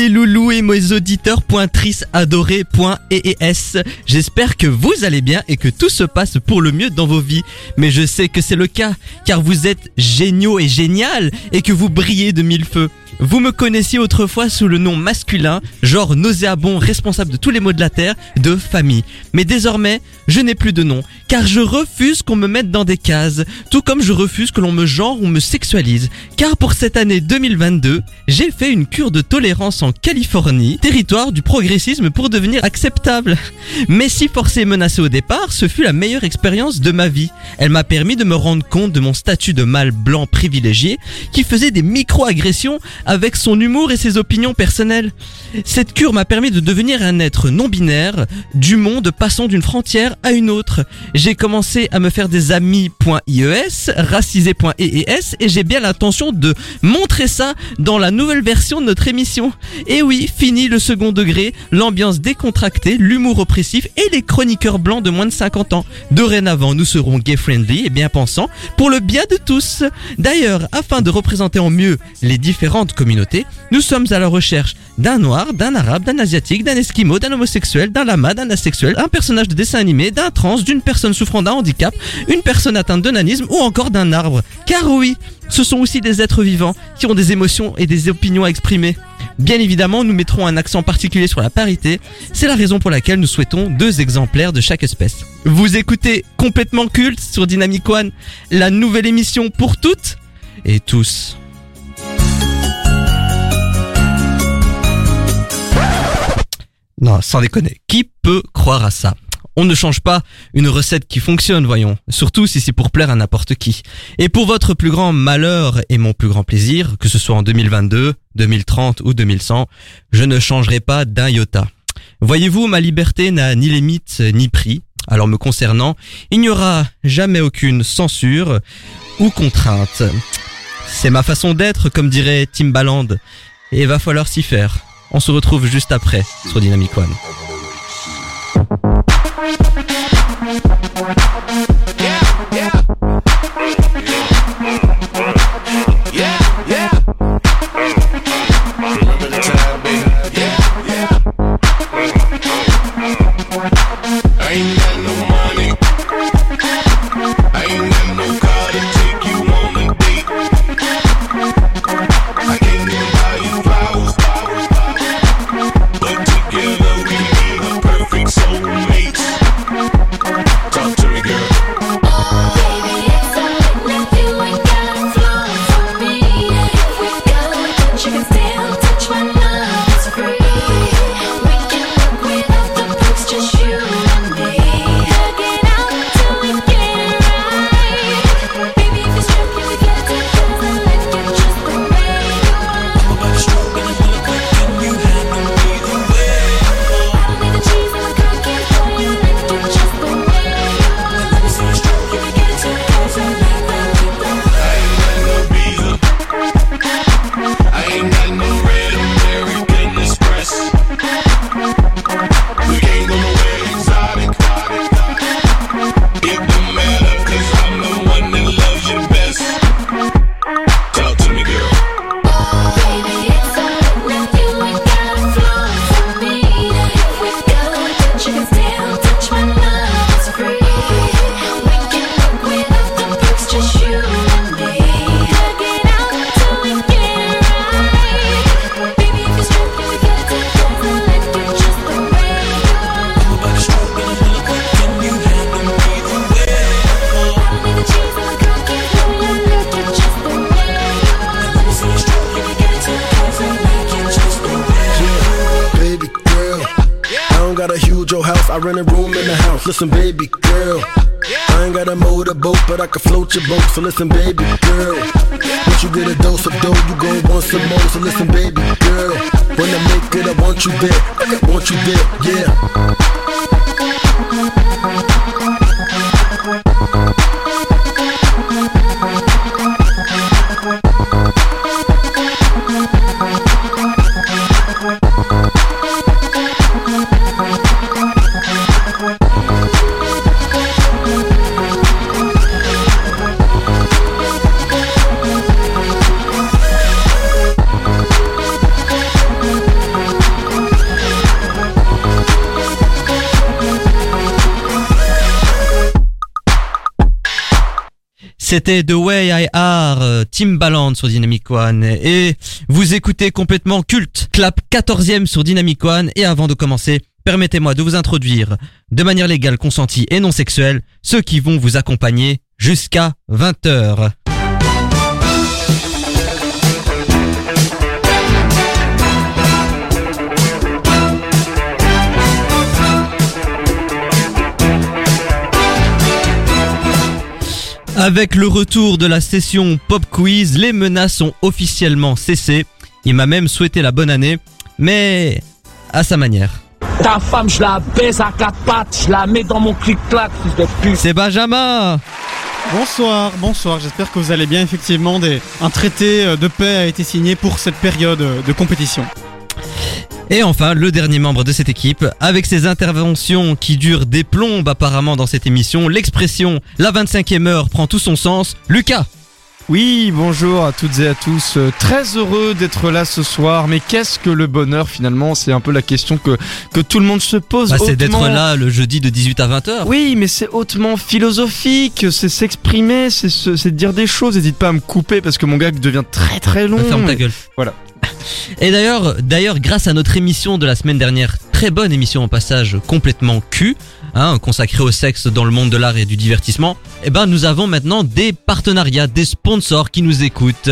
Coucou les loulous et mes auditeurs EES. J'espère que vous allez bien et que tout se passe pour le mieux dans vos vies. Mais je sais que c'est le cas, car vous êtes géniaux et génial et que vous brillez de mille feux. Vous me connaissiez autrefois sous le nom masculin, genre nauséabond, responsable de tous les maux de la terre, de famille. Mais désormais, je n'ai plus de nom, car je refuse qu'on me mette dans des cases, tout comme je refuse que l'on me genre ou me sexualise. Car pour cette année 2022, j'ai fait une cure de tolérance en Californie, territoire du progressisme pour devenir acceptable. Mais si forcé et menacé au départ, ce fut la meilleure expérience de ma vie. Elle m'a permis de me rendre compte de mon statut de mâle blanc privilégié qui faisait des micro-agressions avec son humour et ses opinions personnelles. Cette cure m'a permis de devenir un être non binaire, du monde passant d'une frontière à une autre. J'ai commencé à me faire des amis.ies, racisé.ees et j'ai bien l'intention de montrer ça dans la nouvelle version de notre émission. Oui, fini le second degré, l'ambiance décontractée, l'humour oppressif et les chroniqueurs blancs de moins de 50 ans. Dorénavant, nous serons gay-friendly et bien pensants pour le bien de tous. D'ailleurs, afin de représenter en mieux les différentes communautés, nous sommes à la recherche d'un noir, d'un arabe, d'un asiatique, d'un esquimau, d'un homosexuel, d'un lama, d'un asexuel, un personnage de dessin animé, d'un trans, d'une personne souffrant d'un handicap, une personne atteinte de nanisme ou encore d'un arbre. Car oui, ce sont aussi des êtres vivants qui ont des émotions et des opinions à exprimer. Bien évidemment, nous mettrons un accent particulier sur la parité. C'est la raison pour laquelle nous souhaitons deux exemplaires de chaque espèce. Vous écoutez complètement culte sur Dynamic One, la nouvelle émission pour toutes et tous. Non, sans déconner. Qui peut croire à ça? On ne change pas une recette qui fonctionne, voyons. Surtout si c'est pour plaire à n'importe qui. Et pour votre plus grand malheur et mon plus grand plaisir, que ce soit en 2022, 2030 ou 2100, je ne changerai pas d'un iota. Voyez-vous, ma liberté n'a ni limite ni prix. Alors me concernant, il n'y aura jamais aucune censure ou contrainte. C'est ma façon d'être, comme dirait Timbaland. Et va falloir s'y faire. On se retrouve juste après sur Dynamic One. I rent a huge old house, I rent a room in the house. Listen, baby girl. I ain't got a motorboat, but I can float your boat. So listen, baby girl. Once you get a dose of dough, you gon' want some more. So listen, baby girl. When I make it, I want you there. I want you there, yeah. C'était The Way I Are, euh, Timbaland sur Dynamic One. Et vous écoutez complètement culte, clap 14e sur Dynamic One. Et avant de commencer, permettez-moi de vous introduire, de manière légale, consentie et non sexuelle, ceux qui vont vous accompagner jusqu'à 20h. Avec le retour de la session Pop Quiz, les menaces ont officiellement cessé. Il m'a même souhaité la bonne année, mais à sa manière. Ta femme, je la baisse à quatre pattes, je la mets dans mon clic-clac, fils de pute. C'est Benjamin Bonsoir, bonsoir, j'espère que vous allez bien. Effectivement, des- un traité euh, de paix a été signé pour cette période euh, de compétition. Et enfin, le dernier membre de cette équipe, avec ses interventions qui durent des plombes apparemment dans cette émission, l'expression « la 25e heure prend tout son sens », Lucas Oui, bonjour à toutes et à tous. Euh, Très heureux d'être là ce soir. Mais qu'est-ce que le bonheur finalement? C'est un peu la question que, que tout le monde se pose. bah, C'est d'être là le jeudi de 18 à 20h. Oui, mais c'est hautement philosophique, c'est s'exprimer, c'est dire des choses. N'hésite pas à me couper parce que mon gag devient très très long. Ferme ta gueule. Voilà. Et d'ailleurs, grâce à notre émission de la semaine dernière, très bonne émission au passage, complètement cul, hein, consacrée au sexe dans le monde de l'art et du divertissement, eh ben, nous avons maintenant des partenariats, des sponsors qui nous écoutent.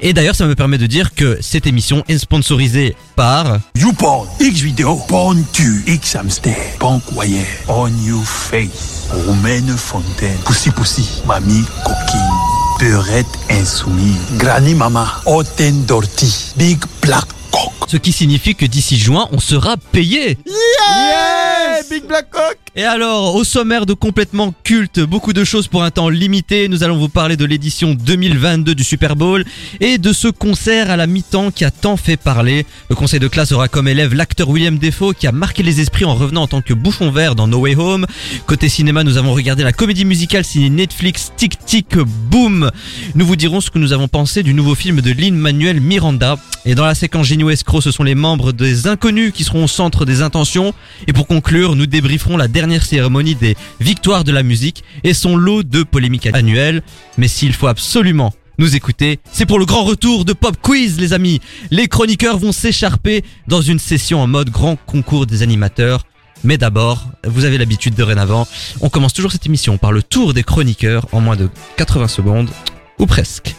Et d'ailleurs, ça me permet de dire que cette émission est sponsorisée par YouPorn, X vidéo, porn tu, X hamster, punk wire, on you face, Romaine Fontaine, Pussy Pussy, Mamie Coquine, Beurette Insoumise, Granny Mama, Oten Dorty, Big Black Cock. ce qui signifie que d'ici juin, on sera payé. Yeah Big Black Cock Et alors, au sommaire de complètement culte, beaucoup de choses pour un temps limité. Nous allons vous parler de l'édition 2022 du Super Bowl et de ce concert à la mi-temps qui a tant fait parler. Le conseil de classe aura comme élève l'acteur William Defoe qui a marqué les esprits en revenant en tant que bouffon vert dans No Way Home. Côté cinéma, nous avons regardé la comédie musicale signée Netflix Tic Tic Boom. Nous vous dirons ce que nous avons pensé du nouveau film de Lin-Manuel Miranda. Et dans la séquence Génie ou Escroc, ce sont les membres des Inconnus qui seront au centre des intentions. Et pour conclure, nous débrieferons la dernière cérémonie des victoires de la musique et son lot de polémiques annuelles. Mais s'il faut absolument nous écouter, c'est pour le grand retour de Pop Quiz, les amis. Les chroniqueurs vont s'écharper dans une session en mode grand concours des animateurs. Mais d'abord, vous avez l'habitude dorénavant, on commence toujours cette émission par le tour des chroniqueurs en moins de 80 secondes, ou presque.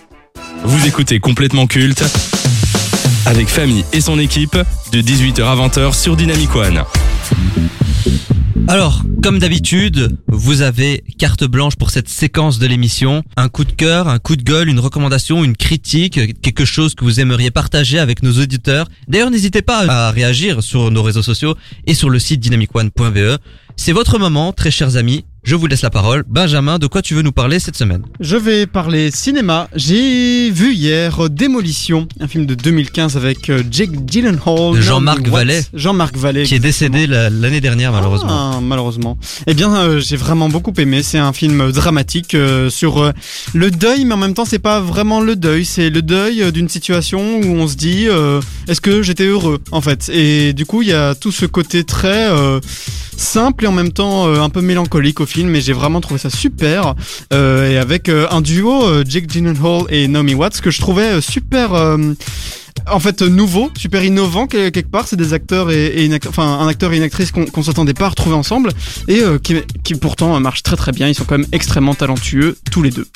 Vous écoutez complètement culte avec Famille et son équipe de 18h à 20h sur Dynamic One. Alors, comme d'habitude, vous avez carte blanche pour cette séquence de l'émission. Un coup de cœur, un coup de gueule, une recommandation, une critique, quelque chose que vous aimeriez partager avec nos auditeurs. D'ailleurs, n'hésitez pas à réagir sur nos réseaux sociaux et sur le site dynamicone.be. C'est votre moment, très chers amis. Je vous laisse la parole. Benjamin, de quoi tu veux nous parler cette semaine Je vais parler cinéma. J'ai vu hier euh, Démolition, un film de 2015 avec euh, Jake Gyllenhaal, Jean-Marc. Vallée. Jean-Marc Vallée, Qui est décédé la- l'année dernière, malheureusement. Ah, malheureusement. Eh bien, euh, j'ai vraiment beaucoup aimé. C'est un film dramatique euh, sur euh, le deuil, mais en même temps, c'est pas vraiment le deuil. C'est le deuil d'une situation où on se dit, est-ce que j'étais heureux, en fait? Et du coup, il y a tout ce côté très simple et en même temps un peu mélancolique au film. Et j'ai vraiment trouvé ça super. Euh, et avec euh, un duo, euh, Jake Gyllenhaal et Naomi Watts, que je trouvais super. en fait nouveau, super innovant que- quelque part. C'est des acteurs et, une enfin un acteur et une actrice qu'on s'attendait pas à retrouver ensemble et qui, pourtant marchent très très bien. Ils sont quand même extrêmement talentueux tous les deux.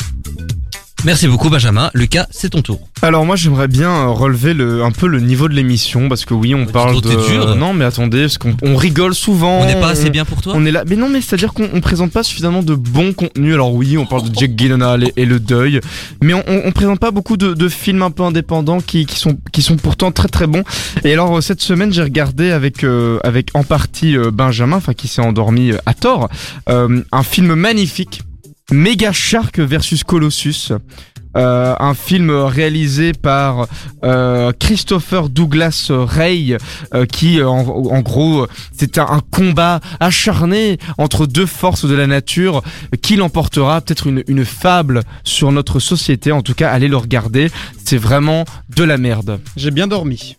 Merci beaucoup Benjamin. Lucas, c'est ton tour. Alors moi j'aimerais bien euh, relever le, un peu le niveau de l'émission parce que oui on parle de... dur? Non mais attendez parce qu'on on rigole souvent. On n'est pas assez bien pour toi? On est là, mais non, mais c'est à dire qu'on on présente pas suffisamment de bons contenus. Alors oui, on parle de Jack Gyllenhaal et, et le deuil, mais on, on, on présente pas beaucoup de, de films un peu indépendants qui, qui sont qui sont pourtant très très bons. Et alors euh, cette semaine, j'ai regardé avec euh, avec en partie euh, Benjamin, enfin qui s'est endormi à tort, euh, un film magnifique, Mega Shark versus Colossus. Euh, un film réalisé par euh, Christopher Douglas Ray, euh, qui en, gros c'est un, combat acharné entre deux forces de la nature. Qui l'emportera Peut-être une fable sur notre société. En tout cas, allez le regarder. C'est vraiment de la merde. J'ai bien dormi.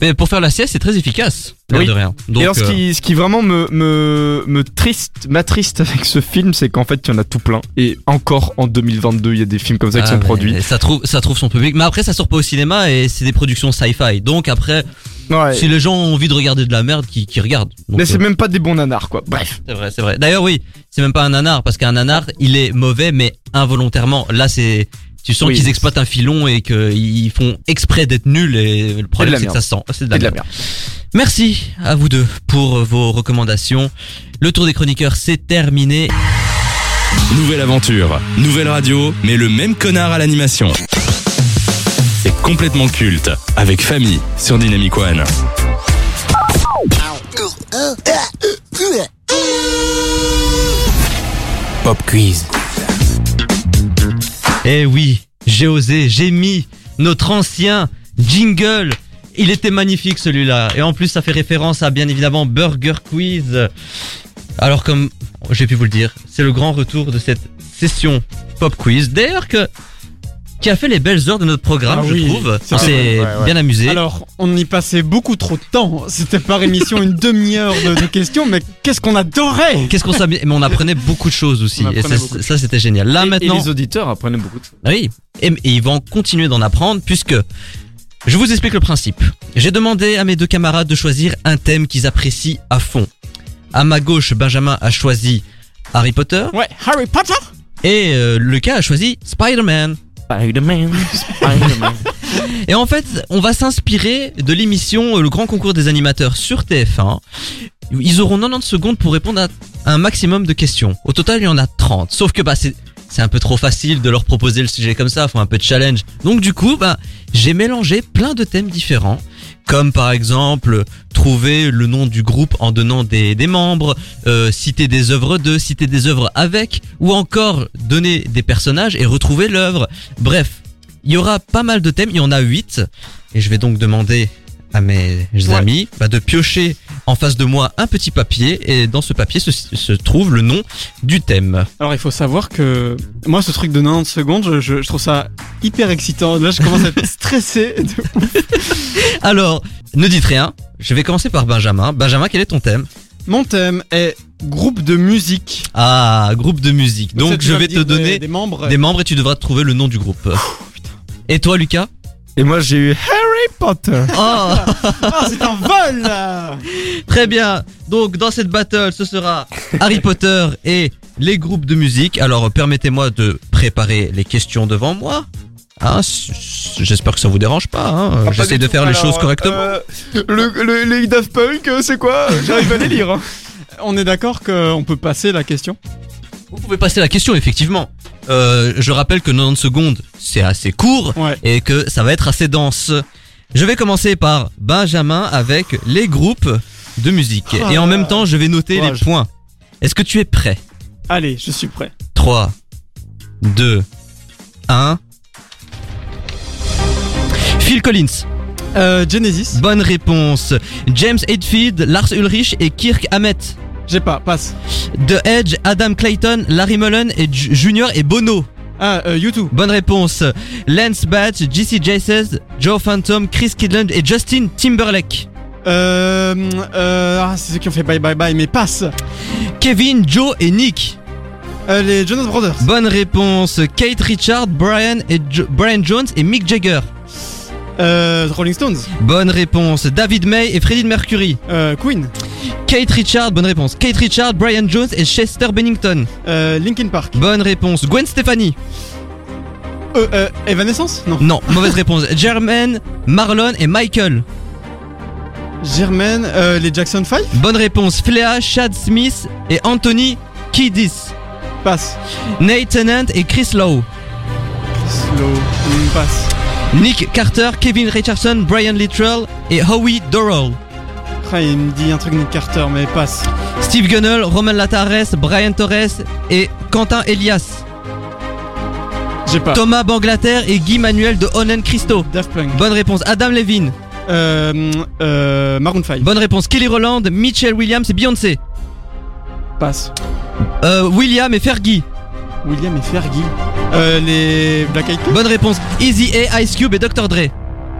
Mais pour faire la sieste, c'est très efficace. Oui. de rien. Donc, Et alors, ce euh, qui, ce qui vraiment me, me, me triste, m'attriste avec ce film, c'est qu'en fait, il y en a tout plein. Et encore en 2022, il y a des films comme ça qui ah, sont produits. Ça trouve, ça trouve son public. Mais après, ça sort pas au cinéma et c'est des productions sci-fi. Donc après, Ouais. si les gens ont envie de regarder de la merde, qui, qui regardent. Donc, Mais c'est euh, même pas des bons nanars, quoi. Bref. c'est vrai, c'est vrai. D'ailleurs, oui, c'est même pas un nanar parce qu'un nanar, il est mauvais, mais involontairement. Là, c'est, tu sens Oui. qu'ils exploitent un filon et qu'ils font exprès d'être nuls et le problème c'est que ça sent. C'est de de la merde. merde. Merci à vous deux pour vos recommandations. Le tour des chroniqueurs, c'est terminé. Nouvelle aventure, nouvelle radio, mais le même connard à l'animation. C'est complètement culte, avec famille sur Dynamic One. Pop quiz. Eh oui, j'ai osé, j'ai mis notre ancien jingle. Il était magnifique celui-là. Et en plus, ça fait référence à bien évidemment Burger Quiz. Alors comme j'ai pu vous le dire, c'est le grand retour de cette session Pop Quiz. D'ailleurs que qui a fait les belles heures de notre programme, Ah je oui, trouve. c'est On s'est ouais, ouais. bien amusé. Alors, on y passait beaucoup trop de temps. C'était par émission une demi-heure de, de questions, mais qu'est-ce qu'on adorait Qu'est-ce qu'on s'amuse Mais on apprenait beaucoup de choses aussi. Et ça, c'était génial. Là Et- maintenant, Et les auditeurs apprenaient beaucoup de choses. Oui, et, et ils vont continuer d'en apprendre puisque je vous explique le principe. J'ai demandé à mes deux camarades de choisir un thème qu'ils apprécient à fond. À ma gauche, Benjamin a choisi Harry Potter Ouais, Harry Potter et euh, Lucas a choisi Spider-Man. Spider-Man, Spider-Man. Et en fait, on va s'inspirer de l'émission Le Grand Concours des animateurs sur TF1. Ils auront 90 secondes pour répondre à un maximum de questions. Au total, il y en a 30. Sauf que bah c'est c'est un peu trop facile de leur proposer le sujet comme ça, faut un peu de challenge. Donc du coup, bah j'ai mélangé plein de thèmes différents, comme par exemple trouver le nom du groupe en donnant des, des membres, euh, citer des œuvres de, citer des œuvres avec, ou encore donner des personnages et retrouver l'œuvre. Bref, il y aura pas mal de thèmes, il y en a 8 et je vais donc demander à mes amis bah, de piocher en face de moi un petit papier et dans ce papier se, se trouve le nom du thème. Alors, il faut savoir que moi, ce truc de 90 secondes, je, je- je trouve ça hyper excitant. Là, je commence à être stressé. Alors, ne dites rien, je vais commencer par Benjamin. Benjamin, quel est ton thème? Mon thème est groupe de musique. Ah, groupe de musique. Donc Ça, je vais te des- donner des membres. des membres et tu devras trouver le nom du groupe. Et toi Lucas? Et moi, j'ai eu Harry Potter. Oh Ah, c'est un vol là Très bien. Donc dans cette battle, ce sera Harry Potter et les groupes de musique. Alors permettez-moi de préparer les questions devant moi. Hein, J'espère que ça vous dérange pas. Hein. J'essaie de faire les choses correctement. euh, le, le- les Daft Punk, euh, c'est quoi? J'arrive à les lire. hein. On est d'accord qu'on peut passer la question? Vous pouvez passer la question effectivement. Euh, je rappelle que 90 secondes, c'est assez court Ouais. et que ça va être assez dense. Je vais commencer par Benjamin avec les groupes de musique. Oh et en même temps, je vais noter les points. Est-ce que tu es prêt? Allez, je suis prêt. 3, 2, 1. Phil Collins. Euh, Genesis. Bonne réponse. James Hetfield, Lars Ulrich et Kirk Hammett. J'ai pas, passe. The Edge, Adam Clayton, Larry Mullen et Ju- Junior et Bono. Ah, euh, YouTube. Bonne réponse. Lance Batch, JC Jaces, Joe Phantom, Chris Kidland et Justin Timberlake. Euh, euh, ah, c'est ceux qui ont fait Bye Bye Bye, mais passe. Kevin, Joe et Nick. Euh, les Jonas Brothers. Bonne réponse. Kate Richard, Brian et Jo- Brian Jones et Mick Jagger. Euh, Rolling Stones. Bonne réponse. David May et Freddie Mercury. Euh, Queen. Kate Richard, bonne réponse. Kate Richard, Brian Jones et Chester Bennington. Euh, Linkin Park. Bonne réponse. Gwen Stefani. Euh, euh, Evanescence? Non. Non, mauvaise réponse. Jermaine, Marlon et Michael. Germaine, euh, les Jackson 5 Bonne réponse. Flea, Chad Smith et Anthony Kiddis. Passe. Nate Tennant et Chris Lowe. Slow. Mm, Passe. Nick Carter, Kevin Richardson, Brian Littrell et Howie Dorrell. Ah, il me dit un truc Nick Carter, mais passe. Steve Gunnell, Roman Latares, Brian Torres et Quentin Elias. J'ai pas. Thomas Banglater et Guy Manuel de Onen Christo. Daft Punk. Bonne réponse. Adam Levine. Euh, euh, Maroon 5. Bonne réponse. Kelly Rowland, Mitchell Williams et Beyoncé. Passe. Euh, William et Fergie. William et Fergie. Euh, les Black Eyed Peas. Bonne réponse. Easy A, Ice Cube et Dr. Dre.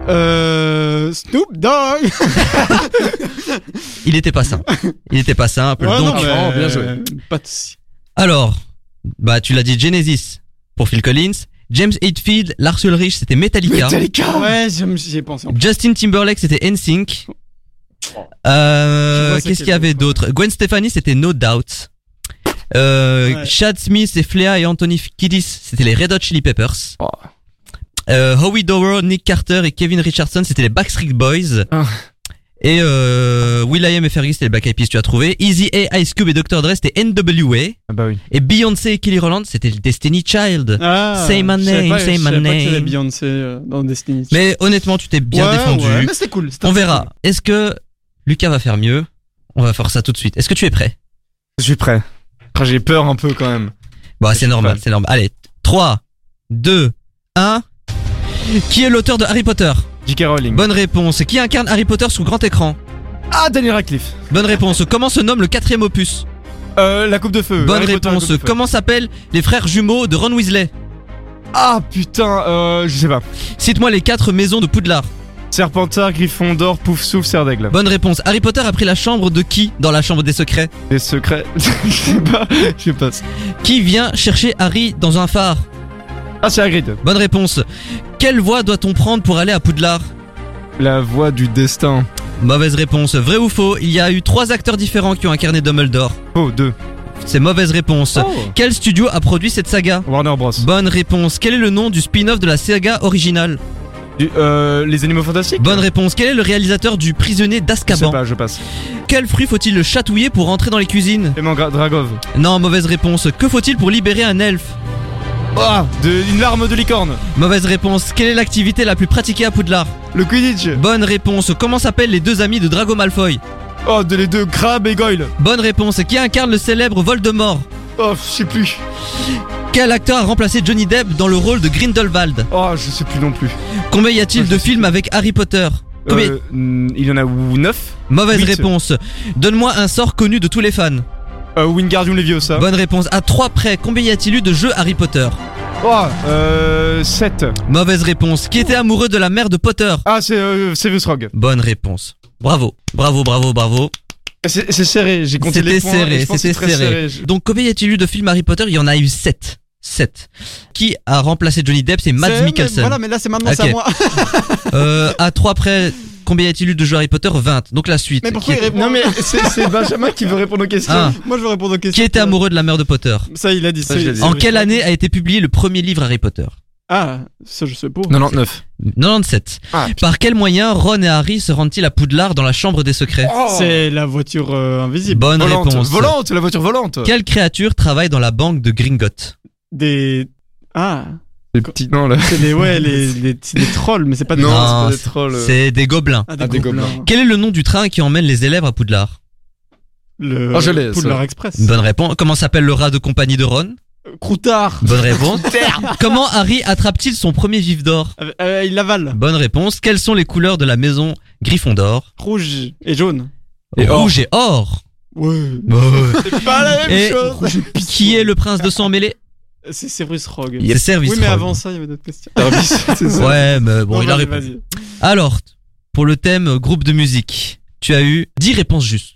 Euh, Snoop Dogg. Il était pas simple. Il était pas simple. Ouais, Donc, non, mais, bien joué. Pas de soucis. alors, bah tu l'as dit Genesis pour Phil Collins. James Hetfield, Lars Ulrich, c'était Metallica. Ouais, j'y j'y ai pensé. en plus. Justin Timberlake, c'était NSYNC. Je Euh, qu'est-ce qu'il y avait d'autre? Gwen Stefani, c'était No Doubt. Euh, Ouais. Chad Smith et Flea et Anthony Kiddis, c'était les Red Hot Chili Peppers. Oh. Euh, Howie Dower, Nick Carter et Kevin Richardson, c'était les Backstreet Boys. Ah. Et euh, Will.i.am et Fergie, c'était les Black Eyed Peas, tu as trouvé. Easy A, Ice Cube et Dr. Dre, c'était NWA. Ah bah oui. Et Beyoncé et Kelly Rowland, c'était le Destiny Child. Ah, Say my name, pas- say my pas name. Beyoncé euh, dans Destiny. Mais honnêtement, tu t'es bien Ouais, défendu. ouais, mais c'est cool. On verra. cool. Est-ce que Lucas va faire mieux? On va faire ça tout de suite. Est-ce que tu es prêt? Je suis prêt. J'ai peur un peu quand même. Bon, Je c'est normal, c'est normal. Allez, 3, 2, 1. Qui est l'auteur de Harry Potter? J.K. Rowling. Bonne réponse. Qui incarne Harry Potter sous grand écran? Ah, Daniel Radcliffe. Bonne réponse. Comment se nomme le quatrième opus? Euh, la coupe de feu. Bonne Harry Potter, la réponse. coupe de feu. Comment s'appellent les frères jumeaux de Ron Weasley? Ah putain, euh, je sais pas. Cite-moi les quatre maisons de Poudlard. Serpentard, Gryffondor, Poufsouffle, Serre d'Aigle. Bonne réponse. Harry Potter a pris la chambre de qui dans la chambre des secrets Les secrets. je sais pas. Je sais pas. Qui vient chercher Harry dans un phare Ah, c'est Hagrid. Bonne réponse. Quelle voie doit-on prendre pour aller à Poudlard La voix du destin. Mauvaise réponse. Vrai ou faux Il y a eu trois acteurs différents qui ont incarné Dumbledore. Oh, deux. C'est mauvaise réponse. Oh. Quel studio a produit cette saga Warner Bros. Bonne réponse. Quel est le nom du spin-off de la saga originale Du- euh, les animaux fantastiques Bonne réponse. Quel est le réalisateur du prisonnier Je sais d'Azkaban pas, je passe. Quel fruit faut-il le chatouiller pour rentrer dans les cuisines Clément Gra- Dragov. Non, mauvaise réponse. Que faut-il pour libérer un elfe Ah, de, une larme de licorne. Mauvaise réponse. Quelle est l'activité la plus pratiquée à Poudlard Le Quidditch. Bonne réponse. Comment s'appellent les deux amis de Drago Malfoy Oh, de les deux, Crabbe et Goyle. Bonne réponse. Qui incarne le célèbre Voldemort Oh, je sais plus. Quel acteur a remplacé Johnny Depp dans le rôle de Grindelwald? Oh, je sais plus non plus. Combien y a-t-il Oh, de films avec Harry Potter? Combien Euh, mm, il y en a ou- neuf? Mauvaise huit. réponse. Donne-moi un sort connu de tous les fans. Euh, Wingardium Leviosa. Bonne réponse. À 3 près, combien y a-t-il eu de jeux Harry Potter? Oh, euh, 7. Mauvaise réponse. Qui était amoureux de la mère de Potter? Ah, c'est euh, Severus Rogue. Bonne réponse. Bravo, bravo, bravo, bravo. C'est c'est serré, j'ai compté les C'était points. serré, c'était c'est très serré. Je- Donc combien y a-t-il eu de films Harry Potter? Il y en a eu 7. 7. Qui a remplacé Johnny Depp? C'est Mads mais Mikkelsen. Voilà, mais là c'est maintenant Ok. c'est à moi. Euh, à 3 près, combien y a-t-il eu de jeux Harry Potter? 20. Donc la suite. Mais pourquoi qui, il répond Non mais c'est c'est Benjamin qui veut répondre aux questions. Ah. Moi je veux répondre aux questions. qui était amoureux de la mère de Potter? Ça il a dit. Ça, c'est- je l'ai dit. En quelle année a été publié le premier livre Harry Potter? Ah, ça je sais pas. 99. 97. Ah, Par quel moyen Ron et Harry se rendent-ils à Poudlard dans la chambre des secrets C'est la voiture euh, invisible. Bonne volante, réponse. volante, la voiture volante. Quelle créature travaille dans la banque de Gringotts Des. Ah, Les petits non là. c'est des ouais les, les, c'est des trolls, mais c'est pas des. Non, Non, c'est pas des c'est- trolls. C'est des gobelins. Ah, des, Ah, des gobelins. Quel est le nom du train qui emmène les élèves à Poudlard? Le Oh, je l'ai, Poudlard. Express. Bonne réponse. Comment s'appelle le rat de compagnie de Ron? Croutard. Bonne réponse. Comment Harry attrape-t-il son premier vif d'or Euh, euh, il l'avale. Bonne réponse. Quelles sont les couleurs de la maison Gryffondor Rouge et jaune. Et or. Rouge et or. Ouais. C'est pas la même Et chose. qui est le prince de sang mêlé C'est Severus Rogue. C'est Service Oui, mais Rogue. avant ça, il y avait d'autres questions. c'est ça. Ouais, mais bon, Non, il a répondu. Alors, pour le thème groupe de musique, tu as eu 10 réponses justes.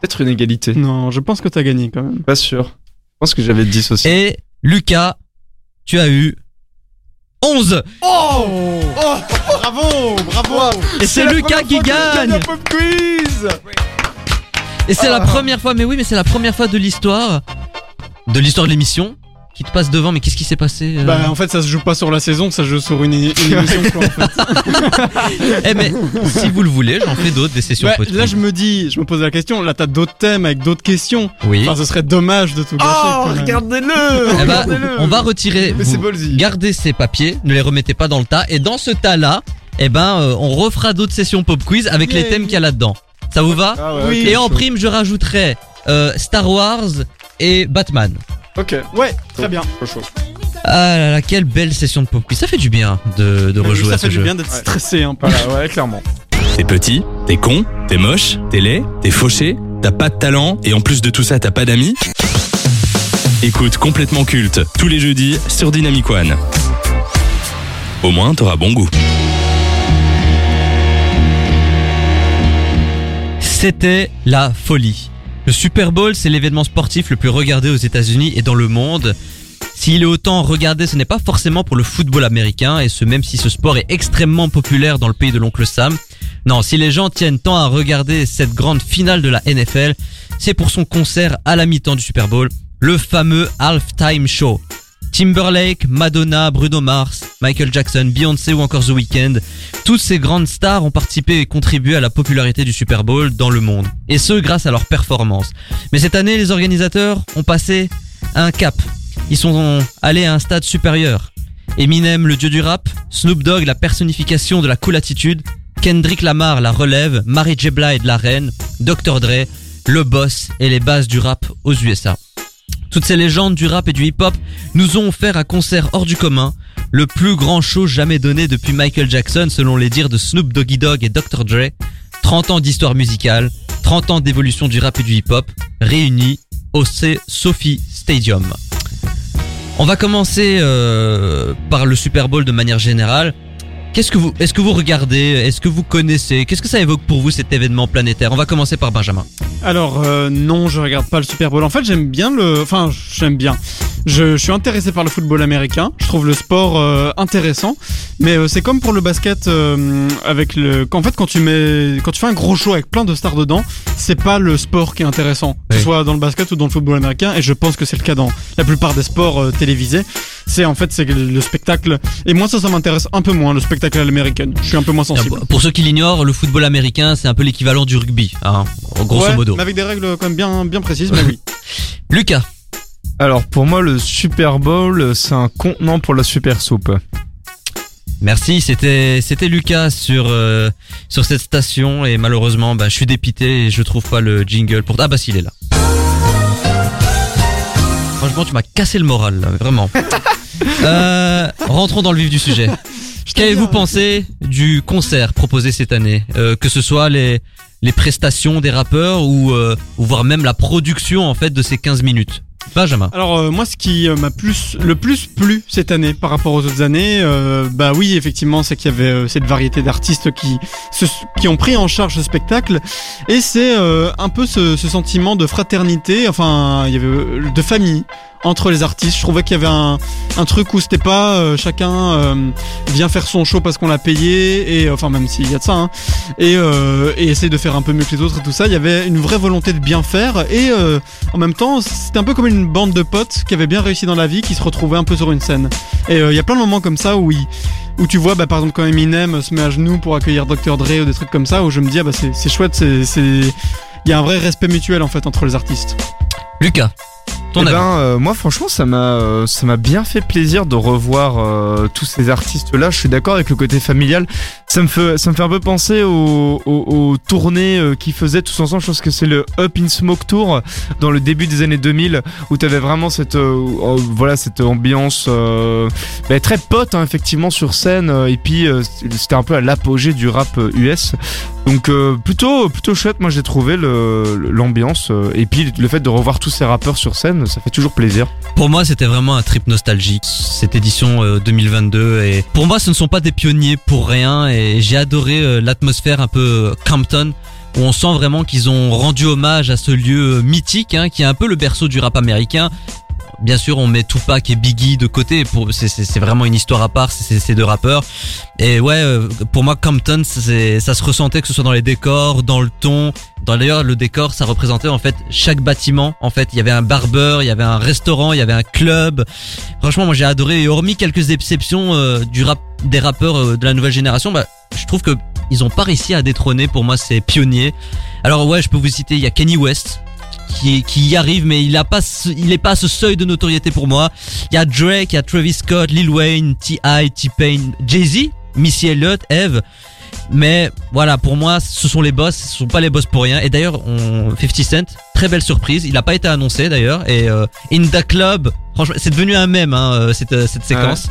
Peut-être une égalité. Non, je pense que t'as gagné quand même. Pas sûr. Je pense que j'avais 10 aussi. Et Lucas, tu as eu 11. Oh, Bravo Bravo Et c'est Lucas qui gagne. un pop quiz. Et c'est la Ah. première fois, mais oui, mais c'est la première fois de l'histoire, de l'histoire de l'émission, qui te passe devant, mais qu'est-ce qui s'est passé euh Bah en fait ça se joue pas sur la saison, ça se joue sur une, une émission quoi, en fait. Eh mais si vous le voulez, j'en fais d'autres des sessions podcast. là je me dis, je me pose la question, là t'as d'autres thèmes avec d'autres questions. Oui. Enfin ce serait dommage de tout gâcher. Oh, regardez-le Eh ben, Regardez-le on va retirer. Mais c'est vous. Gardez ces papiers, ne les remettez pas dans le tas. Et dans ce tas-là, eh ben, euh, on refera d'autres sessions pop quiz avec les thèmes qu'il y a là-dedans. Ça vous va Ah ouais, Oui. ok, Et en prime, je rajouterai euh, Star Wars et Batman. Ok. Ouais, très bien. Chaud. Ah là là, quelle belle session de pop quiz. Ça fait du bien de, de oui, rejouer ça à fait ce du jeu. bien d'être Ouais. stressé un peu. Voilà, ouais, clairement. T'es petit, t'es con, t'es moche, t'es laid, t'es fauché, t'as pas de talent et en plus de tout ça t'as pas d'amis Écoute complètement culte tous les jeudis sur Dynamic One. Au moins t'auras bon goût. C'était la folie. Le Super Bowl, c'est l'événement sportif le plus regardé aux États-Unis et dans le monde. S'il est autant regardé, ce n'est pas forcément pour le football américain, et ce même si ce sport est extrêmement populaire dans le pays de l'oncle Sam. Non, si les gens tiennent tant à regarder cette grande finale de la NFL, c'est pour son concert à la mi-temps du Super Bowl, le fameux Halftime Show. Timberlake, Madonna, Bruno Mars, Michael Jackson, Beyoncé ou encore The Weeknd, toutes ces grandes stars ont participé et contribué à la popularité du Super Bowl dans le monde. Et ce, grâce à leurs performances. Mais cette année, les organisateurs ont passé un cap. Ils sont allés à un stade supérieur. Eminem, le dieu du rap, Snoop Dogg, la personnification de la cool attitude, Kendrick Lamar, la relève, Mary J. Blige, la reine, Dr. Dre, le boss et les bases du rap aux USA. Toutes ces légendes du rap et du hip-hop nous ont offert un concert hors du commun, le plus grand show jamais donné depuis Michael Jackson selon les dires de Snoop Doggy Dogg et Dr. Dre. 30 ans d'histoire musicale, 30 ans d'évolution du rap et du hip-hop, réunis au C Sophie Stadium. On va commencer euh, par le Super Bowl de manière générale. Qu'est-ce que vous, est-ce que vous regardez, est-ce que vous connaissez, qu'est-ce que ça évoque pour vous cet événement planétaire? On va commencer par Benjamin. Alors euh, non, je regarde pas le Super Bowl. En fait, j'aime bien le. Enfin, j'aime bien. Je, je suis intéressé par le football américain. Je trouve le sport euh, intéressant. Mais euh, c'est comme pour le basket euh, avec le. Qu'en fait, quand tu mets, quand tu fais un gros show avec plein de stars dedans, c'est pas le sport qui est intéressant, que Oui. ce soit dans le basket ou dans le football américain. Et je pense que c'est le cas dans la plupart des sports euh, télévisés. C'est en fait c'est le le spectacle. Et moi, ça, ça m'intéresse un peu moins le spectacle à l'américaine. Je suis un peu moins sensible. Pour ceux qui l'ignorent, le football américain, c'est un peu l'équivalent du rugby, hein, grosso Ouais, modo. mais avec des règles quand même bien, bien précises, mais oui. Lucas, Alors pour moi le Super Bowl c'est un contenant pour la super soupe. merci. C'était c'était Lucas sur euh, sur cette station et malheureusement, bah, je suis dépité et je trouve pas le jingle pour. Ah bah s'il est là. Franchement, tu m'as cassé le moral, là, vraiment. Euh, rentrons dans le vif du sujet. Qu'avez-vous pensé du concert proposé cette année Euh, Que ce soit les les prestations des rappeurs ou euh, ou voire même la production en fait de ces 15 minutes. Benjamin. Alors euh, moi ce qui euh, m'a plus le plus plu cette année par rapport aux autres années euh, bah oui effectivement c'est qu'il y avait euh, cette variété d'artistes qui qui ont pris en charge ce spectacle et c'est euh, un peu ce, ce sentiment de fraternité enfin il y avait de famille entre les artistes je trouvais qu'il y avait un, un truc où c'était pas euh, chacun euh, vient faire son show parce qu'on l'a payé et enfin même s'il y a de ça hein, et, euh, et essayer de faire un peu mieux que les autres et tout ça il y avait une vraie volonté de bien faire et euh, en même temps, c'était un peu comme une bande de potes qui avaient bien réussi dans la vie, qui se retrouvaient un peu sur une scène. Et euh, il y a plein de moments comme ça où, il- où tu vois, bah, par exemple, quand Eminem se met à genoux pour accueillir Dr. Dre ou des trucs comme ça, où je me dis, ah, bah, c'est chouette, c'est, il y a un vrai respect mutuel en fait entre les artistes. Lucas. Ton Eh avis. ben, euh, moi franchement ça m'a euh, ça m'a bien fait plaisir de revoir euh, tous ces artistes là. Je suis d'accord avec le côté familial. Ça me fait ça me fait un peu penser aux, aux, aux tournées euh, qu'ils faisaient tous ensemble. Je pense que c'est le Up in Smoke Tour dans le début des années 2000 où t'avais vraiment cette euh, euh, voilà cette ambiance euh, bah, très pote hein, effectivement sur scène et puis euh, c'était un peu à l'apogée du rap US. Donc euh, plutôt plutôt chouette. Moi j'ai trouvé l'ambiance euh, et puis le fait de revoir tous ces rappeurs sur scène, ça fait toujours plaisir. Pour moi, c'était vraiment un trip nostalgique, cette édition euh, 2022. Et pour moi, ce ne sont pas des pionniers pour rien. Et j'ai adoré euh, l'atmosphère un peu euh, Campton, où on sent vraiment qu'ils ont rendu hommage à ce lieu euh, mythique, hein, qui est un peu le berceau du rap américain. Bien sûr, on met Tupac et Biggie de côté. Pour c'est vraiment une histoire à part. C'est ces deux rappeurs. Et ouais, euh, pour moi, Compton, c'est ça se ressentait que ce soit dans les décors, dans le ton. Dans d'ailleurs le décor, ça représentait en fait chaque bâtiment. En fait, il y avait un barbeur, il y avait un restaurant, il y avait un club. Franchement, moi j'ai adoré. Et hormis quelques exceptions euh, du rap, des rappeurs euh, de la nouvelle génération, bah, je trouve que ils ont pas réussi à détrôner. Pour moi, c'est pionnier. Alors ouais, je peux vous citer. Il y a Kenny West qui, qui y arrive, mais il a pas, il est pas à ce seuil de notoriété pour moi. Il y a Drake, il y a Travis Scott, Lil Wayne, T.I., T-Pain, Jay-Z, Missy Elliott, Eve. Mais voilà, pour moi, ce sont les boss, ce sont pas les boss pour rien. Et d'ailleurs, on 50 Cent, très belle surprise. Il a pas été annoncé d'ailleurs. Et euh, In the Club, franchement, c'est devenu un mème hein, euh, cette, euh, cette séquence.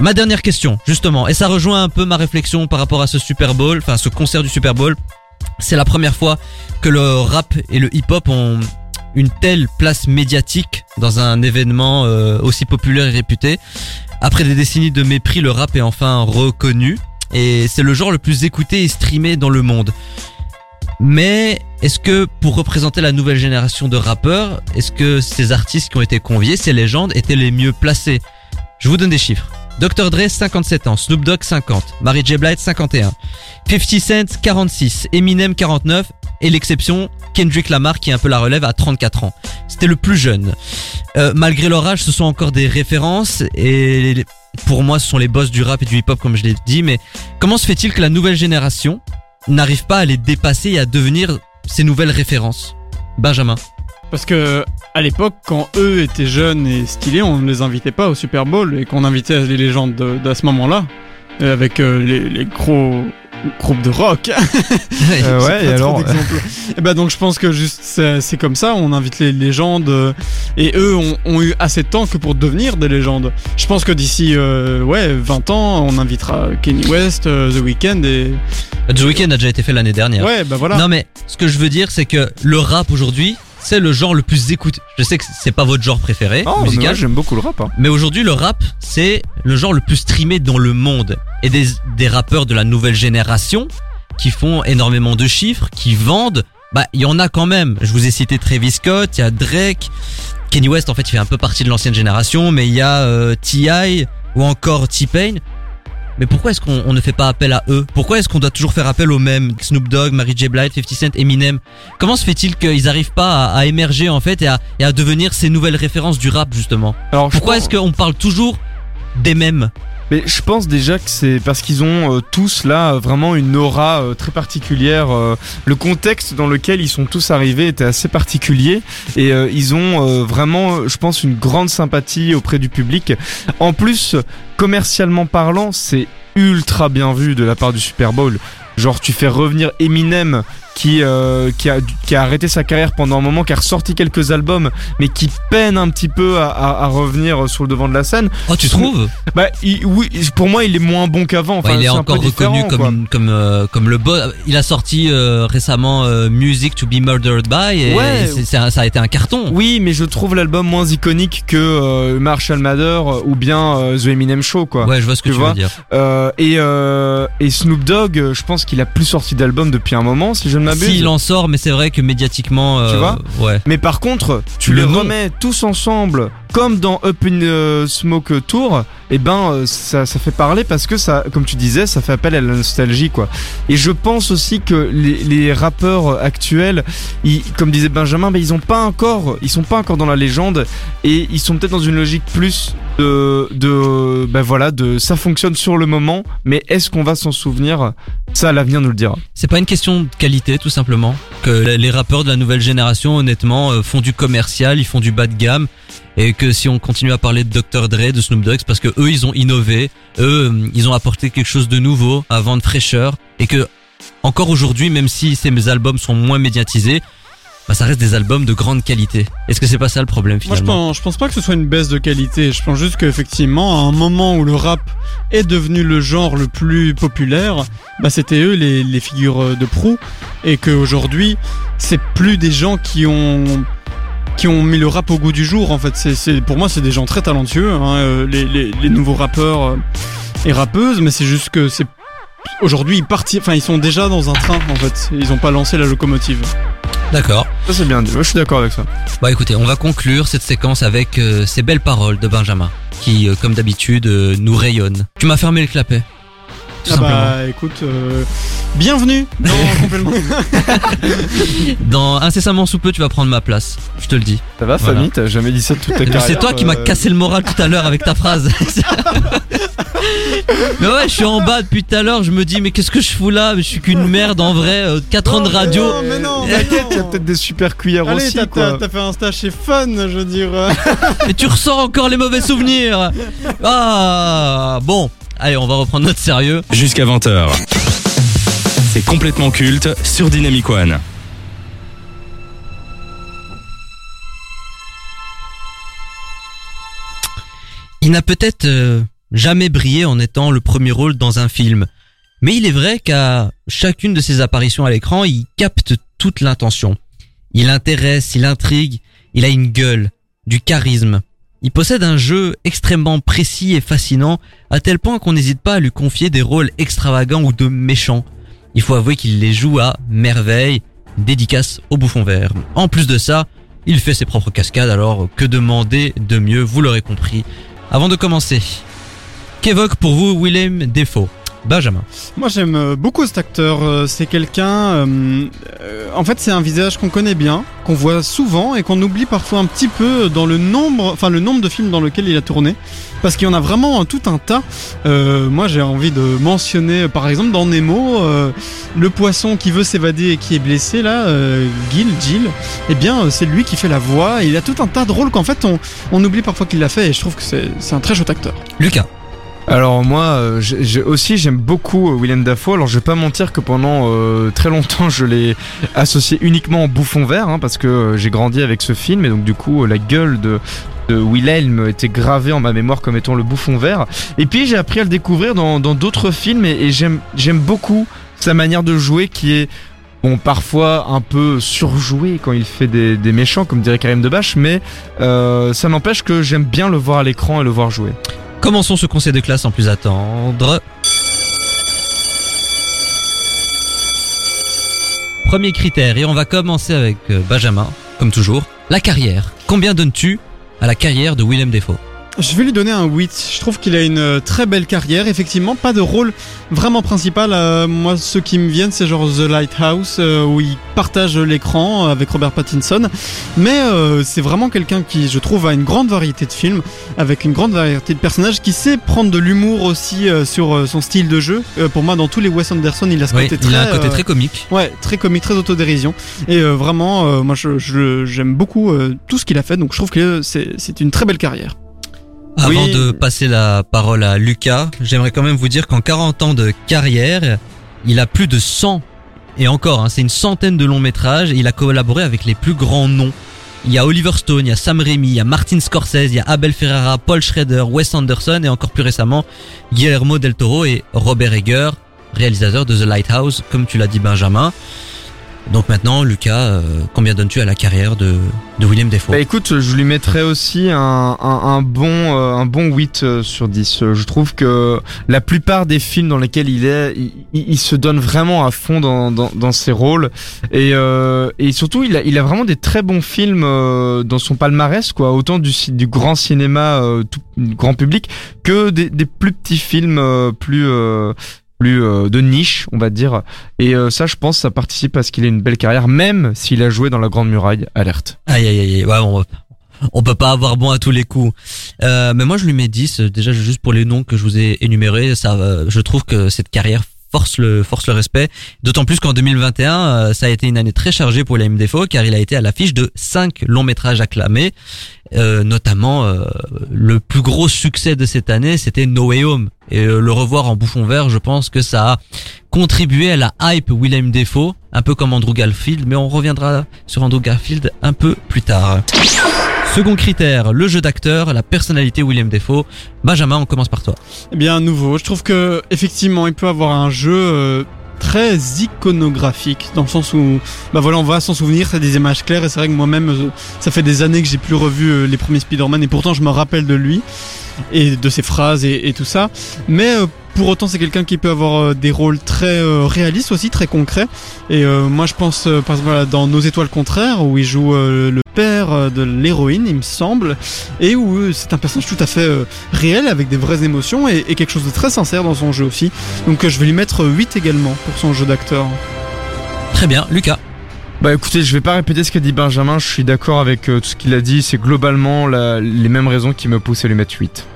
Ma dernière question, justement, et ça rejoint un peu ma réflexion par rapport à ce Super Bowl, enfin ce concert du Super Bowl. C'est la première fois que le rap et le hip-hop ont une telle place médiatique dans un événement euh, aussi populaire et réputé. Après des décennies de mépris, le rap est enfin reconnu et c'est le genre le plus écouté et streamé dans le monde. Mais est-ce que pour représenter la nouvelle génération de rappeurs, est-ce que ces artistes qui ont été conviés, ces légendes, étaient les mieux placés? Je vous donne des chiffres. Dr. Dre 57 ans, Snoop Dogg 50, Mary J. Blige 51, 50 Cent 46, Eminem 49 et l'exception Kendrick Lamar qui est un peu la relève à 34 ans. C'était le plus jeune. Euh, malgré leur âge, ce sont encore des références et pour moi ce sont les boss du rap et du hip-hop comme je l'ai dit. Mais comment se fait-il que la nouvelle génération n'arrive pas à les dépasser et à devenir ces nouvelles références? Benjamin. Parce que à l'époque, quand eux étaient jeunes et stylés, on ne les invitait pas au Super Bowl et qu'on invitait les légendes de- d'à ce moment-là, euh, avec euh, les, les gros groupes de rock. Euh, ouais, et pas trop alors. Et bah donc je pense que juste c'est comme ça, on invite les légendes euh, et eux ont, ont eu assez de temps que pour devenir des légendes. Je pense que d'ici euh, ouais 20 ans, on invitera Kenny West, euh, The Weeknd et The Weeknd a déjà été fait l'année dernière. ouais bah voilà. Non mais ce que je veux dire c'est que le rap aujourd'hui c'est le genre le plus écouté. Je sais que c'est pas votre genre préféré Oh, musical, j'aime beaucoup le rap. Hein. mais aujourd'hui le rap c'est le genre le plus streamé dans le monde. Et des, des rappeurs de la nouvelle génération qui font énormément de chiffres, qui vendent, bah il y en a quand même. Je vous ai cité Travis Scott, il y a Drake, Kenny West en fait il fait un peu partie de l'ancienne génération, mais il y a euh, T.I. ou encore T-Pain. Mais pourquoi est-ce qu'on on ne fait pas appel à eux? Pourquoi est-ce qu'on doit toujours faire appel aux mêmes Snoop Dogg, Mary J. Blige, 50 Cent, Eminem? Comment se fait-il qu'ils arrivent pas à, à émerger en fait et à, et à devenir ces nouvelles références du rap justement? Alors, Pourquoi est-ce qu'on parle toujours des mêmes? Mais je pense déjà que c'est parce qu'ils ont euh, tous là vraiment une aura euh, très particulière. euh, le contexte dans lequel ils sont tous arrivés était assez particulier et ils ont vraiment, je pense, une grande sympathie auprès du public. En plus, commercialement parlant, c'est ultra bien vu de la part du Super Bowl. Genre, tu fais revenir Eminem qui, euh, qui, a, qui a arrêté sa carrière pendant un moment, qui a ressorti quelques albums, mais qui peine un petit peu à, à- à revenir sur le devant de la scène. Oh tu Son- trouves? Bah, il- oui, pour moi, il est moins bon qu'avant. Enfin, Ouais, Il est encore reconnu comme comme euh, comme le boss. Il a sorti euh, récemment euh, Music to be Murdered by et Ouais. ça a été un carton. Oui, mais je trouve l'album moins iconique que euh, Marshall Mathers ou bien euh, The Eminem Show, quoi. Ouais, je vois ce que Tu tu, vois veux dire. Euh, et, euh, et Snoop Dogg, je pense qu'il a plus sorti d'album depuis un moment, si je ne S'il en sort, mais c'est vrai que médiatiquement, euh, Tu vois ouais. Mais par contre, tu Le les nom. remets tous ensemble, comme dans Up in Smoke Tour, et ben euh, ça, ça fait parler parce que ça, comme tu disais, ça fait appel à la nostalgie, quoi. Et je pense aussi que les, les rappeurs actuels, ils, comme disait Benjamin, ben, ils ont pas encore, ils sont pas encore dans la légende, et ils sont peut-être dans une logique plus de, de, ben voilà, de ça fonctionne sur le moment, mais est-ce qu'on va s'en souvenir? Ça, l'avenir nous le dira. C'est pas une question de qualité, tout simplement. Que les rappeurs de la nouvelle génération, honnêtement, euh, font du commercial, ils font du bas de gamme. Et que si on continue à parler de Dr. Dre, de Snoop Dogg, parce que eux, ils ont innové. Eux, euh, ils ont apporté quelque chose de nouveau, à vendre fraîcheur. Et que, encore aujourd'hui, même si ces albums sont moins médiatisés, bah, ça reste des albums de grande qualité. Est-ce que c'est pas ça le problème, Moi, je finalement? pense, je pense pas que ce soit une baisse de qualité. Je pense juste qu'effectivement, à un moment où le rap est devenu le genre le plus populaire, bah, c'était eux les, les figures de proue. Et qu'aujourd'hui, c'est plus des gens qui ont, qui ont mis le rap au goût du jour. En fait, c'est, pour moi, c'est des gens très talentueux, hein, euh, les, les, les nouveaux rappeurs euh, et rappeuses. Mais c'est juste que c'est, aujourd'hui, ils partent, enfin, ils sont déjà dans un train, en fait. Ils ont pas lancé la locomotive. D'accord. Ça c'est bien dit. Moi, je suis d'accord avec ça. Bah écoutez, on va conclure cette séquence avec euh, ces belles paroles de Benjamin, qui, euh, comme d'habitude, euh, nous rayonnent. Tu m'as fermé le clapet. Tout Ah simplement. bah écoute, euh, bienvenue dans complètement. Dans incessamment sous peu, tu vas prendre ma place. Je te le dis. Ça va, Voilà. Fanny T'as jamais dit ça de toute ta carrière C'est toi qui m'as euh, cassé le moral tout à l'heure avec ta phrase. mais ouais, je suis en bas depuis tout à l'heure. Je me dis, mais qu'est-ce que je fous là? Je suis qu'une merde en vrai. 4 ans de radio. Non, mais non, mais T'inquiète, non. il y a peut-être des super cuillères Allez, aussi t'as- quoi. t'as t'as fait un stage chez Fun, je veux dire. Et tu ressens encore les mauvais souvenirs. Ah, bon. Allez, on va reprendre notre sérieux. Jusqu'à 20h. C'est complètement culte sur Dynamic One. Il n'a peut-être euh, jamais brillé en étant le premier rôle dans un film. Mais il est vrai qu'à chacune de ses apparitions à l'écran, il capte toute l'intention. Il intéresse, il intrigue, il a une gueule, du charisme. Il possède un jeu extrêmement précis et fascinant, à tel point qu'on n'hésite pas à lui confier des rôles extravagants ou de méchants. Il faut avouer qu'il les joue à merveille, dédicace au bouffon vert. En plus de ça, il fait ses propres cascades, alors que demander de mieux, vous l'aurez compris. Avant de commencer, qu'évoque pour vous Willem Defoe Benjamin. Moi j'aime euh, beaucoup cet acteur. euh, C'est quelqu'un. euh, en fait, c'est un visage qu'on connaît bien, qu'on voit souvent et qu'on oublie parfois un petit peu dans le nombre, enfin le nombre de films dans lesquels il a tourné, parce qu'il y en a vraiment tout un tas. Euh, moi, j'ai envie de mentionner, par exemple, dans Nemo, euh, le poisson qui veut s'évader et qui est blessé là, Gil, Jill. Eh bien, c'est lui qui fait la voix. Il a tout un tas de rôles qu'en fait on, on oublie parfois qu'il l'a fait. Et je trouve que c'est c'est un très chouette acteur. Lucas. Alors moi, euh, j'ai aussi j'aime beaucoup euh, Willem Dafoe. Alors je vais pas mentir que pendant euh, très longtemps je l'ai associé uniquement au Bouffon Vert, hein, parce que j'ai grandi avec ce film et donc du coup la gueule de de Wilhelm était gravée en ma mémoire comme étant le Bouffon Vert. Et puis j'ai appris à le découvrir dans d'autres films et, j'aime beaucoup sa manière de jouer qui est Bon, parfois un peu surjoué quand il fait des, méchants, comme dirait Karim Debache, mais ça n'empêche que j'aime bien le voir à l'écran et le voir jouer. Commençons ce conseil de classe sans plus attendre. Premier critère, et on va commencer avec euh, Benjamin, comme toujours. La carrière. Combien donnes-tu à la carrière de Willem Defoe Je vais lui donner un 8. Je trouve qu'il a une euh, très belle carrière. Effectivement, pas de rôle vraiment principal. Euh, moi, ceux qui me viennent, c'est genre The Lighthouse, euh, où il partage l'écran avec Robert Pattinson. Mais euh, c'est vraiment quelqu'un qui, je trouve, a une grande variété de films, avec une grande variété de personnages, qui sait prendre de l'humour aussi sur son style de jeu. Pour moi, dans tous les Wes Anderson, il a ce côté il très... a un côté très comique. Ouais, très comique, très autodérision. Et vraiment, moi, je- je- j'aime beaucoup tout ce qu'il a fait. Donc, je trouve que c'est une très belle carrière. Avant Oui. de passer la parole à Lucas, j'aimerais quand même vous dire qu'en 40 ans de carrière, il a plus de 100, et encore, hein, c'est une centaine de longs métrages, et il a collaboré avec les plus grands noms. Il y a Oliver Stone, il y a Sam Raimi, il y a Martin Scorsese, il y a Abel Ferrara, Paul Schrader, Wes Anderson, et encore plus récemment, Guillermo del Toro et Robert Egger, réalisateur de The Lighthouse, comme tu l'as dit Benjamin. Donc maintenant, Lucas, euh, combien donnes-tu à la carrière de, de William Defoe Bah écoute, je lui mettrais aussi un, un, un bon euh, un bon 8 euh, sur 10. Euh, Je trouve que la plupart des films dans lesquels il est, il, il- se donne vraiment à fond dans, dans, dans ses rôles et, euh, et surtout il a, il a vraiment des très bons films euh, dans son palmarès quoi, autant du, du grand cinéma euh, tout, grand public que des, des plus petits films plus plus euh, de niche, on va dire. Et euh, ça, je pense, ça participe à ce qu'il ait une belle carrière, même s'il a joué dans La Grande Muraille. Alerte. Aïe aïe aïe, ouais, on, on peut pas avoir bon à tous les coups. Euh, mais moi je lui mets 10, euh, déjà juste pour les noms que je vous ai énumérés, ça, je trouve que cette carrière force le, respect. D'autant plus qu'en 2021, euh, ça a été une année très chargée pour les MDFO car il a été à l'affiche de 5 longs métrages acclamés, euh, notamment euh, le plus gros succès de cette année, c'était No Way Home. Et euh, le revoir en bouffon vert, je pense que ça a contribué à la hype Willem Defoe, un peu comme Andrew Garfield, mais on reviendra sur Andrew Garfield un peu plus tard. Second critère, le jeu d'acteur, la personnalité William Defoe. Benjamin, on commence par toi. Eh bien, nouveau, je trouve que effectivement, il peut avoir un jeu euh, très iconographique, dans le sens où, bah voilà, on va s'en souvenir, c'est des images claires, et c'est vrai que moi-même, euh, ça fait des années que j'ai plus revu euh, les premiers Spider-Man, et pourtant je me rappelle de lui et de ses phrases et, tout ça. Mais pour autant, c'est quelqu'un qui peut avoir euh, des rôles très euh, réalistes aussi, très concrets. Et euh, moi, je pense, euh, par exemple, voilà, dans Nos étoiles contraires, où il joue euh, le père euh, de l'héroïne, il me semble, et où euh, c'est un personnage tout à fait euh, réel, avec des vraies émotions, et, et quelque chose de très sincère dans son jeu aussi. Donc, euh, je vais lui mettre 8 également pour son jeu d'acteur. Très bien, Lucas. Bah écoutez, je vais pas répéter ce qu'a dit Benjamin, je suis d'accord avec euh, tout ce qu'il a dit, c'est globalement la- les mêmes raisons qui me poussent à lui mettre 8.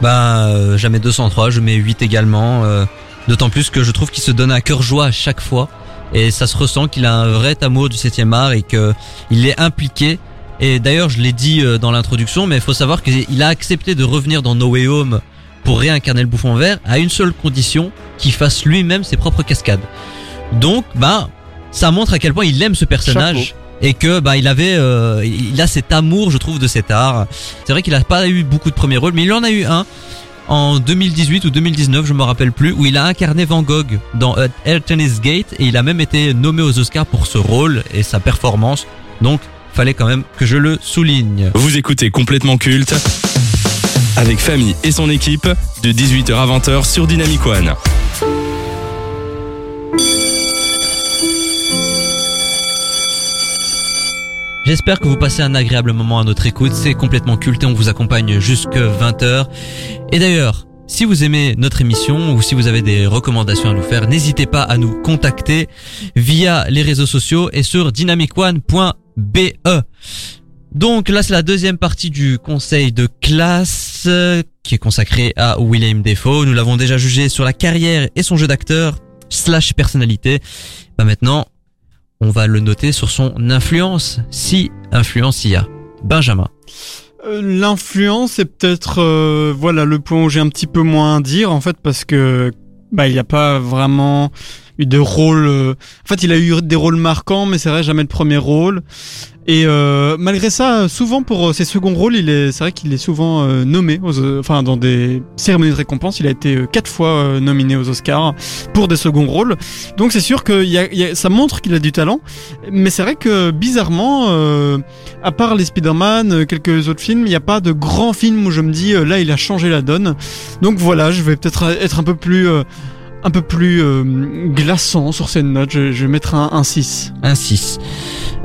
Ben, euh, jamais 203, je mets 8 également. euh, D'autant plus que je trouve qu'il se donne à cœur joie à chaque fois. Et ça se ressent qu'il a un vrai amour du 7 art et que il est impliqué. Et d'ailleurs, je l'ai dit euh, dans l'introduction, mais il faut savoir qu'il a accepté de revenir dans No Way Home pour réincarner le bouffon vert à une seule condition, qu'il fasse lui-même ses propres cascades. Donc, ben, ça montre à quel point il aime ce personnage. Et que bah il avait euh, il a cet amour je trouve de cet art. C'est vrai qu'il a pas eu beaucoup de premiers rôles mais il en a eu un en 2018 ou 2019, je me rappelle plus, où il a incarné Van Gogh dans Tennis Gate et il a même été nommé aux Oscars pour ce rôle et sa performance. Donc, fallait quand même que je le souligne. Vous écoutez complètement culte avec Famille et son équipe de 18h à 20h sur Dynamic One. J'espère que vous passez un agréable moment à notre écoute. C'est complètement culte et on vous accompagne jusque 20h. Et d'ailleurs, si vous aimez notre émission ou si vous avez des recommandations à nous faire, n'hésitez pas à nous contacter via les réseaux sociaux et sur dynamicone.be. Donc là, c'est la deuxième partie du conseil de classe qui est consacré à William Defoe. Nous l'avons déjà jugé sur la carrière et son jeu d'acteur slash personnalité. Bah maintenant, on va le noter sur son influence, si influence il y a. Benjamin. Euh, L'influence, c'est peut-être euh, voilà le point où j'ai un petit peu moins à dire en fait parce que bah il n'y a pas vraiment eu de rôle. euh, En fait, il a eu des rôles marquants, mais c'est vrai jamais le premier rôle. Et euh, malgré ça, souvent pour euh, ses seconds rôles, il est, c'est vrai qu'il est souvent euh, nommé, aux, enfin dans des cérémonies de récompense, il a été euh, quatre fois nominé aux Oscars pour des seconds rôles. Donc c'est sûr que y a- y a- ça montre qu'il a du talent, mais c'est vrai que bizarrement, à part les Spider-Man, quelques autres films, il n'y a pas de grands films où je me dis là il a changé la donne. Donc voilà, je vais peut-être être un peu plus un peu plus glaçant sur cette note. Je, je vais mettre un, un 6. Un 6.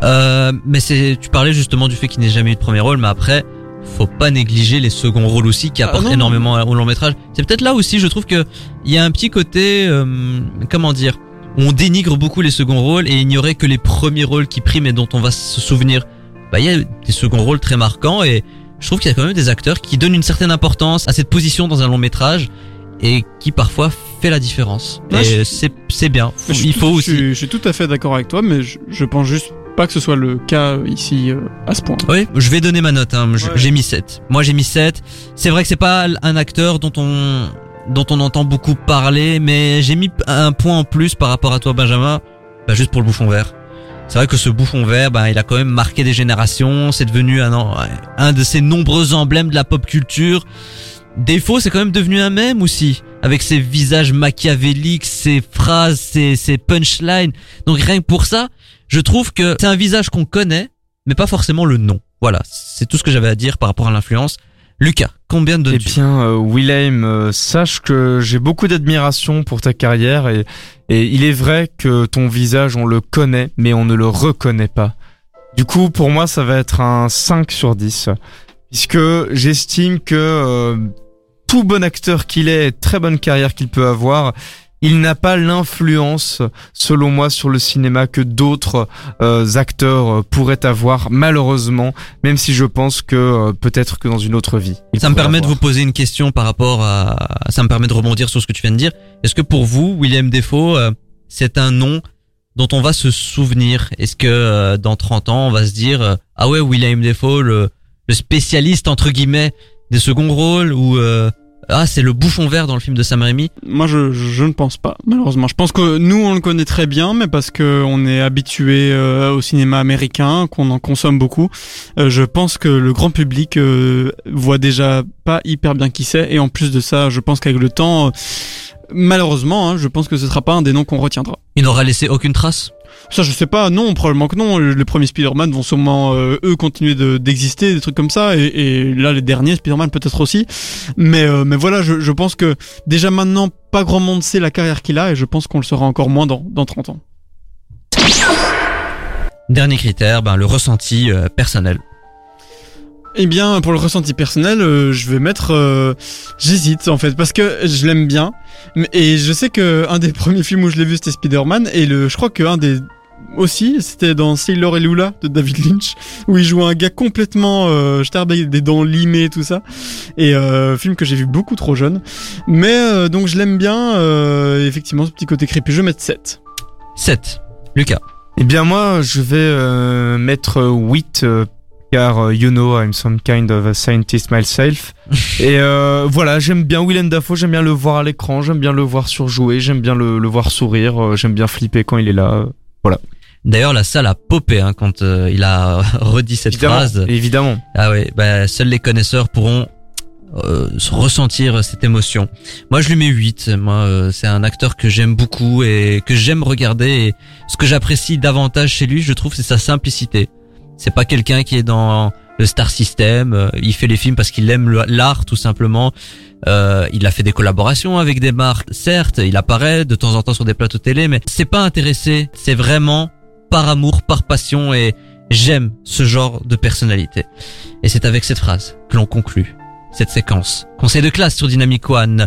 Euh, mais c'est, tu parlais justement du fait qu'il n'ait jamais eu de premier rôle, mais après, faut pas négliger les seconds rôles aussi qui Ah, apportent énormément au long métrage. C'est peut-être là aussi, je trouve que il y a un petit côté, euh, comment dire, où on dénigre beaucoup les seconds rôles et ignorer que les premiers rôles qui priment et dont on va se souvenir. Bah, il y a des seconds rôles très marquants et je trouve qu'il y a quand même des acteurs qui donnent une certaine importance à cette position dans un long métrage et qui parfois fait la différence. Ouais, et je- c'est, c'est bien. Je Il faut aussi. Je suis tout à fait d'accord avec toi, mais je, je pense juste pas que ce soit le cas ici euh, à ce point. Oui, je vais donner ma note. Hein. Ouais. J'ai mis 7. Moi, j'ai mis 7. C'est vrai que c'est pas un acteur dont on dont on entend beaucoup parler, mais j'ai mis un point en plus par rapport à toi, Benjamin. Bah, juste pour le bouffon vert. C'est vrai que ce bouffon vert, bah, il a quand même marqué des générations. C'est devenu un, un de ces nombreux emblèmes de la pop culture. Défaut, c'est quand même devenu un mème aussi, avec ses visages machiavéliques, ses phrases, ses, ses punchlines. Donc rien que pour ça, je trouve que c'est un visage qu'on connaît, mais pas forcément le nom. Voilà, c'est tout ce que j'avais à dire par rapport à l'influence. Lucas, combien de Eh bien, euh, Willem, euh, sache que j'ai beaucoup d'admiration pour ta carrière et, et il est vrai que ton visage, on le connaît, mais on ne le reconnaît pas. Du coup, pour moi, ça va être un 5 sur 10, puisque j'estime que euh, tout bon acteur qu'il est, très bonne carrière qu'il peut avoir, il n'a pas l'influence, selon moi, sur le cinéma que d'autres euh, acteurs euh, pourraient avoir, malheureusement, même si je pense que euh, peut-être que dans une autre vie. Ça me permet de vous poser une question par rapport à... Ça me permet de rebondir sur ce que tu viens de dire. Est-ce que pour vous, William Defoe, euh, c'est un nom dont on va se souvenir? Est-ce que euh, dans 30 ans, on va se dire euh, Ah ouais, William Defoe, le, le spécialiste, entre guillemets, des seconds rôles Ou euh, Ah, c'est le bouffon vert dans le film de Sam Raimi Moi, je, je ne pense pas, malheureusement. Je pense que nous, on le connaît très bien, mais parce que on est habitué euh, au cinéma américain, qu'on en consomme beaucoup. Euh, je pense que le grand public euh, voit déjà pas hyper bien qui c'est, et en plus de ça, je pense qu'avec le temps, malheureusement, hein, je pense que ce sera pas un des noms qu'on retiendra. Il n'aura laissé aucune trace Ça, je sais pas. Non, probablement que non. Les premiers Spider-Man vont sûrement euh, eux continuer de- d'exister, des trucs comme ça. Et, là, les derniers Spider-Man peut-être aussi. Mais euh, mais voilà, je, je pense que déjà maintenant, pas grand monde sait la carrière qu'il a, et je pense qu'on le saura encore moins dans dans 30 ans. Dernier critère, ben, le ressenti euh, personnel. Eh bien, pour le ressenti personnel, euh, je vais mettre. euh, J'hésite en fait parce que je l'aime bien, mais- et je sais que un des premiers films où je l'ai vu c'était Spider-Man et le, je crois que un des aussi c'était dans Sailor et Lula de David Lynch où il joue un gars complètement euh, avec des dents limées tout ça et euh, film que j'ai vu beaucoup trop jeune, mais euh, donc je l'aime bien. euh, effectivement, ce petit côté creepy, je vais mettre 7. 7. Lucas. Eh bien moi, je vais euh, mettre 8 euh, car euh, you know I'm some kind of a scientist myself. Et euh, voilà, j'aime bien Willem Dafoe, j'aime bien le voir à l'écran, j'aime bien le voir surjouer, j'aime bien le, le voir sourire, euh, j'aime bien flipper quand il est là. euh, D'ailleurs, la salle a popé hein, quand euh, il a redit cette Évidemment, phrase. évidemment. Ah oui, bah, seuls les connaisseurs pourront euh, se ressentir cette émotion. Moi, je lui mets 8. Moi, euh, c'est un acteur que j'aime beaucoup et que j'aime regarder. Et ce que j'apprécie davantage chez lui, je trouve, c'est sa simplicité. C'est pas quelqu'un qui est dans le star system. euh, Il fait les films parce qu'il aime l'art, tout simplement. Euh, il a fait des collaborations avec des marques, certes. Il apparaît de temps en temps sur des plateaux télé, mais c'est pas intéressé. C'est vraiment par amour, par passion et j'aime ce genre de personnalité. Et c'est avec cette phrase que l'on conclut cette séquence. Conseil de classe sur Dynamic One.